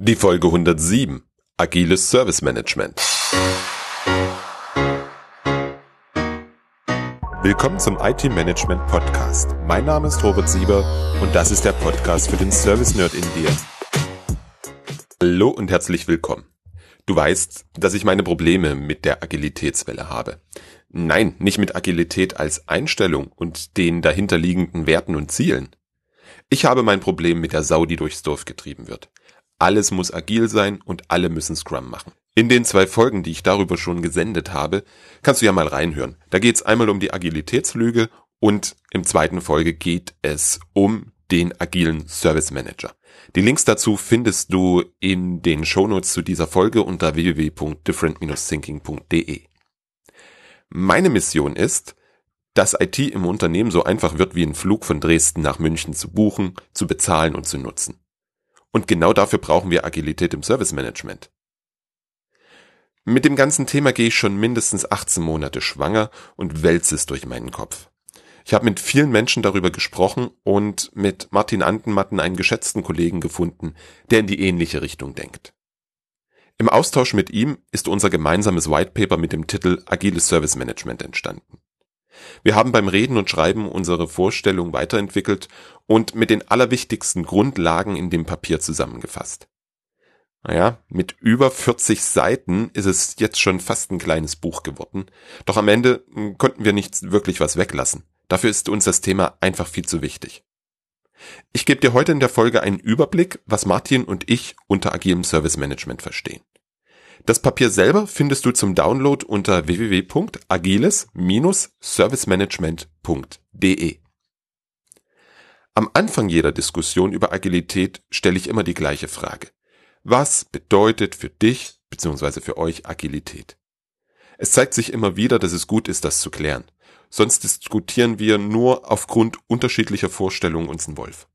Die Folge 107. Agiles Service Management. Willkommen zum IT Management Podcast. Mein Name ist Robert Sieber und das ist der Podcast für den Service Nerd in dir. Hallo und herzlich willkommen. Du weißt, dass ich meine Probleme mit der Agilitätswelle habe. Nein, nicht mit Agilität als Einstellung und den dahinterliegenden Werten und Zielen. Ich habe mein Problem mit der Sau, die durchs Dorf getrieben wird. Alles muss agil sein und alle müssen Scrum machen. In den zwei Folgen, die ich darüber schon gesendet habe, kannst du ja mal reinhören. Da geht es einmal um die Agilitätslüge und im zweiten Folge geht es um den agilen Service Manager. Die Links dazu findest du in den Shownotes zu dieser Folge unter www.different-thinking.de. Meine Mission ist, dass IT im Unternehmen so einfach wird wie ein Flug von Dresden nach München zu buchen, zu bezahlen und zu nutzen. Und genau dafür brauchen wir Agilität im Service Management. Mit dem ganzen Thema gehe ich schon mindestens 18 Monate schwanger und wälze es durch meinen Kopf. Ich habe mit vielen Menschen darüber gesprochen und mit Martin Antenmatten einen geschätzten Kollegen gefunden, der in die ähnliche Richtung denkt. Im Austausch mit ihm ist unser gemeinsames White Paper mit dem Titel Agiles Service Management entstanden. Wir haben beim Reden und Schreiben unsere Vorstellung weiterentwickelt und mit den allerwichtigsten Grundlagen in dem Papier zusammengefasst. Naja, mit über 40 Seiten ist es jetzt schon fast ein kleines Buch geworden, doch am Ende hm, konnten wir nicht wirklich was weglassen. Dafür ist uns das Thema einfach viel zu wichtig. Ich gebe dir heute in der Folge einen Überblick, was Martin und ich unter agilem Service Management verstehen. Das Papier selber findest du zum Download unter www.agiles-servicemanagement.de. Am Anfang jeder Diskussion über Agilität stelle ich immer die gleiche Frage. Was bedeutet für dich bzw. für euch Agilität? Es zeigt sich immer wieder, dass es gut ist, das zu klären. Sonst diskutieren wir nur aufgrund unterschiedlicher Vorstellungen uns einen Wolf.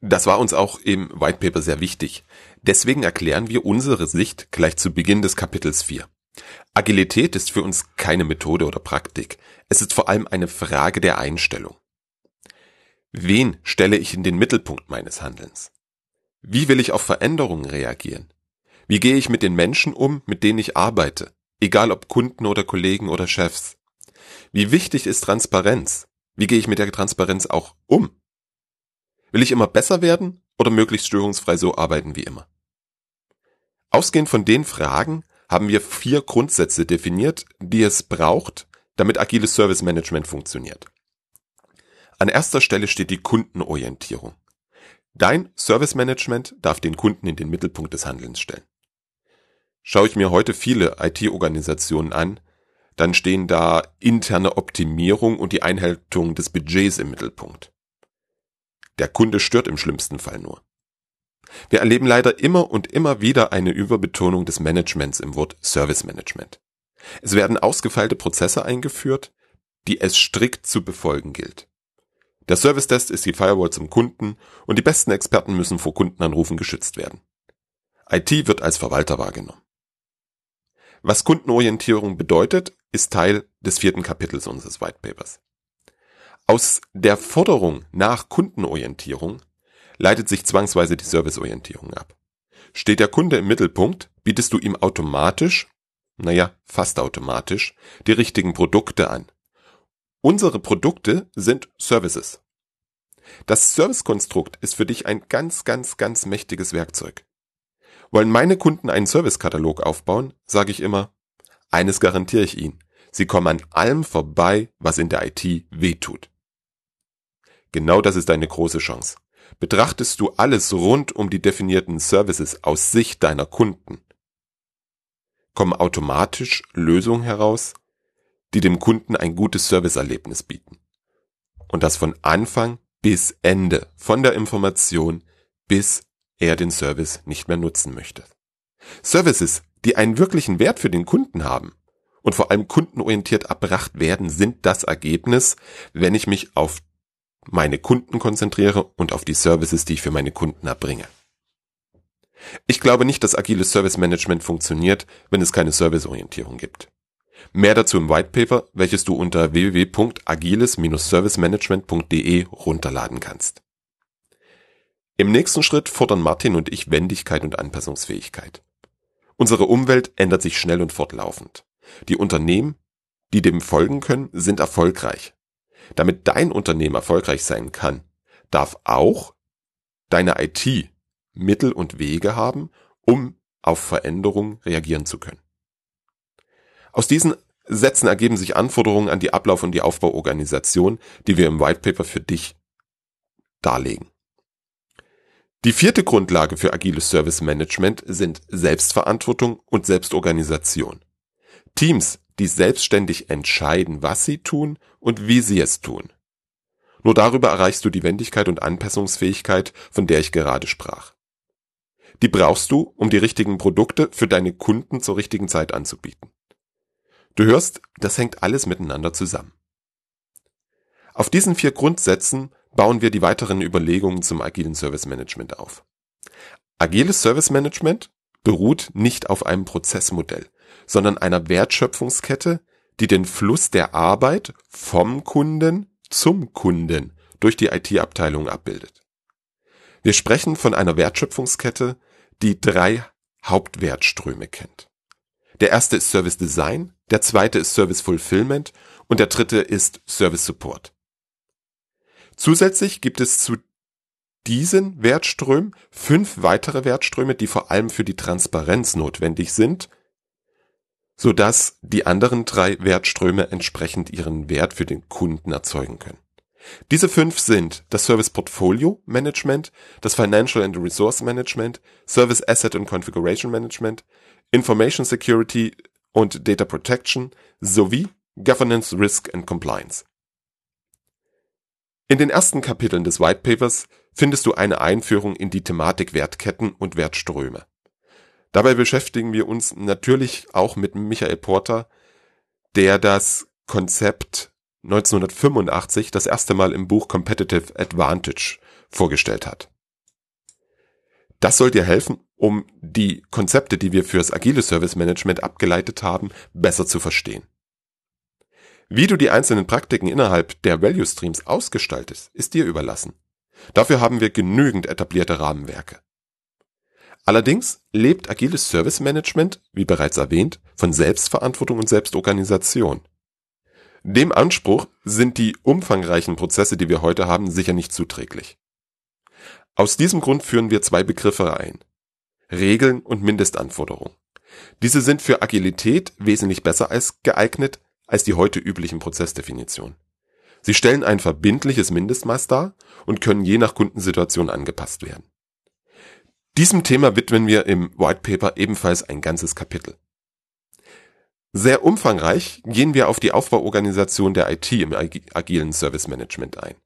Das war uns auch im White Paper sehr wichtig. Deswegen erklären wir unsere Sicht gleich zu Beginn des Kapitels 4. Agilität ist für uns keine Methode oder Praktik. Es ist vor allem eine Frage der Einstellung. Wen stelle ich in den Mittelpunkt meines Handelns? Wie will ich auf Veränderungen reagieren? Wie gehe ich mit den Menschen um, mit denen ich arbeite? Egal ob Kunden oder Kollegen oder Chefs. Wie wichtig ist Transparenz? Wie gehe ich mit der Transparenz auch um? Will ich immer besser werden oder möglichst störungsfrei so arbeiten wie immer? Ausgehend von den Fragen haben wir vier Grundsätze definiert, die es braucht, damit agiles Service Management funktioniert. An erster Stelle steht die Kundenorientierung. Dein Service Management darf den Kunden in den Mittelpunkt des Handelns stellen. Schaue ich mir heute viele IT-Organisationen an, dann stehen da interne Optimierung und die Einhaltung des Budgets im Mittelpunkt. Der Kunde stört im schlimmsten Fall nur. Wir erleben leider immer und immer wieder eine Überbetonung des Managements im Wort Service Management. Es werden ausgefeilte Prozesse eingeführt, die es strikt zu befolgen gilt. Der Service Test ist die Firewall zum Kunden und die besten Experten müssen vor Kundenanrufen geschützt werden. IT wird als Verwalter wahrgenommen. Was Kundenorientierung bedeutet, ist Teil des vierten Kapitels unseres White Papers. Aus der Forderung nach Kundenorientierung leitet sich zwangsweise die Serviceorientierung ab. Steht der Kunde im Mittelpunkt, bietest du ihm automatisch, naja, fast automatisch, die richtigen Produkte an. Unsere Produkte sind Services. Das Servicekonstrukt ist für dich ein ganz, ganz, ganz mächtiges Werkzeug. Wollen meine Kunden einen Servicekatalog aufbauen, sage ich immer, eines garantiere ich ihnen. Sie kommen an allem vorbei, was in der IT wehtut. Genau das ist deine große Chance. Betrachtest du alles rund um die definierten Services aus Sicht deiner Kunden, kommen automatisch Lösungen heraus, die dem Kunden ein gutes Serviceerlebnis bieten. Und das von Anfang bis Ende, von der Information bis er den Service nicht mehr nutzen möchte. Services, die einen wirklichen Wert für den Kunden haben und vor allem kundenorientiert erbracht werden, sind das Ergebnis, wenn ich mich auf meine Kunden konzentriere und auf die Services, die ich für meine Kunden erbringe. Ich glaube nicht, dass agiles Service Management funktioniert, wenn es keine Serviceorientierung gibt. Mehr dazu im White Paper, welches du unter www.agiles-servicemanagement.de runterladen kannst. Im nächsten Schritt fordern Martin und ich Wendigkeit und Anpassungsfähigkeit. Unsere Umwelt ändert sich schnell und fortlaufend. Die Unternehmen, die dem folgen können, sind erfolgreich. Damit dein Unternehmen erfolgreich sein kann, darf auch deine IT Mittel und Wege haben, um auf Veränderungen reagieren zu können. Aus diesen Sätzen ergeben sich Anforderungen an die Ablauf- und die Aufbauorganisation, die wir im White Paper für dich darlegen. Die vierte Grundlage für agiles Service Management sind Selbstverantwortung und Selbstorganisation. Teams, die selbstständig entscheiden, was sie tun und wie sie es tun. Nur darüber erreichst du die Wendigkeit und Anpassungsfähigkeit, von der ich gerade sprach. Die brauchst du, um die richtigen Produkte für deine Kunden zur richtigen Zeit anzubieten. Du hörst, das hängt alles miteinander zusammen. Auf diesen vier Grundsätzen bauen wir die weiteren Überlegungen zum agilen Service Management auf. Agiles Service Management beruht nicht auf einem Prozessmodell, sondern einer Wertschöpfungskette, die den Fluss der Arbeit vom Kunden zum Kunden durch die IT-Abteilung abbildet. Wir sprechen von einer Wertschöpfungskette, die drei Hauptwertströme kennt. Der erste ist Service Design, der zweite ist Service Fulfillment und der dritte ist Service Support. Zusätzlich gibt es zu diesen Wertströmen fünf weitere Wertströme, die vor allem für die Transparenz notwendig sind, so dass die anderen drei Wertströme entsprechend ihren Wert für den Kunden erzeugen können. Diese fünf sind das Service Portfolio Management, das Financial and Resource Management, Service Asset and Configuration Management, Information Security und Data Protection sowie Governance, Risk and Compliance. In den ersten Kapiteln des White Papers findest du eine Einführung in die Thematik Wertketten und Wertströme. Dabei beschäftigen wir uns natürlich auch mit Michael Porter, der das Konzept 1985 das erste Mal im Buch Competitive Advantage vorgestellt hat. Das soll dir helfen, um die Konzepte, die wir fürs agile Service Management abgeleitet haben, besser zu verstehen. Wie du die einzelnen Praktiken innerhalb der Value Streams ausgestaltest, ist dir überlassen. Dafür haben wir genügend etablierte Rahmenwerke. Allerdings lebt agiles Service Management, wie bereits erwähnt, von Selbstverantwortung und Selbstorganisation. Dem Anspruch sind die umfangreichen Prozesse, die wir heute haben, sicher nicht zuträglich. Aus diesem Grund führen wir zwei Begriffe ein. Regeln und Mindestanforderungen. Diese sind für Agilität wesentlich besser als geeignet, als die heute üblichen Prozessdefinitionen. Sie stellen ein verbindliches Mindestmaß dar und können je nach Kundensituation angepasst werden. Diesem Thema widmen wir im White Paper ebenfalls ein ganzes Kapitel. Sehr umfangreich gehen wir auf die Aufbauorganisation der IT im agilen Service Management ein.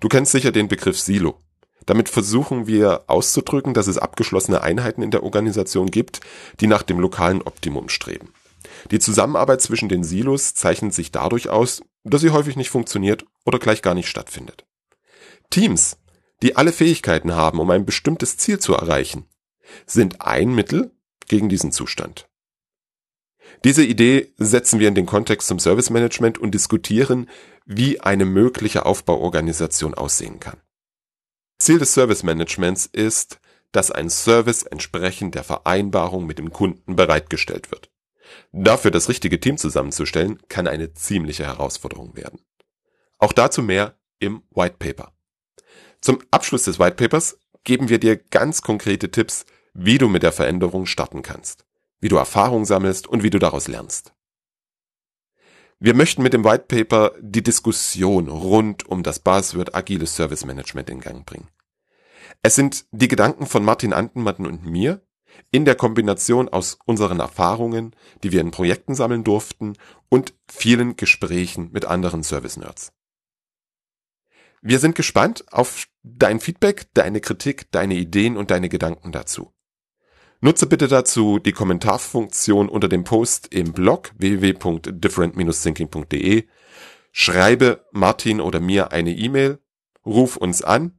Du kennst sicher den Begriff Silo. Damit versuchen wir auszudrücken, dass es abgeschlossene Einheiten in der Organisation gibt, die nach dem lokalen Optimum streben. Die Zusammenarbeit zwischen den Silos zeichnet sich dadurch aus, dass sie häufig nicht funktioniert oder gleich gar nicht stattfindet. Teams, die alle Fähigkeiten haben, um ein bestimmtes Ziel zu erreichen, sind ein Mittel gegen diesen Zustand. Diese Idee setzen wir in den Kontext zum Service Management und diskutieren, wie eine mögliche Aufbauorganisation aussehen kann. Ziel des Service Managements ist, dass ein Service entsprechend der Vereinbarung mit dem Kunden bereitgestellt wird. Dafür das richtige Team zusammenzustellen, kann eine ziemliche Herausforderung werden. Auch dazu mehr im White Paper. Zum Abschluss des White Papers geben wir dir ganz konkrete Tipps, wie du mit der Veränderung starten kannst, wie du Erfahrung sammelst und wie du daraus lernst. Wir möchten mit dem White Paper die Diskussion rund um das Buzzword agiles Service Management in Gang bringen. Es sind die Gedanken von Martin Antenmatten und mir, in der Kombination aus unseren Erfahrungen, die wir in Projekten sammeln durften und vielen Gesprächen mit anderen Service-Nerds. Wir sind gespannt auf dein Feedback, deine Kritik, deine Ideen und deine Gedanken dazu. Nutze bitte dazu die Kommentarfunktion unter dem Post im Blog www.different-thinking.de. Schreibe Martin oder mir eine E-Mail, ruf uns an,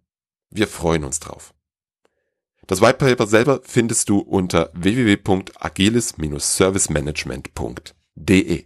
wir freuen uns drauf. Das White Paper selber findest du unter www.agiles-servicemanagement.de.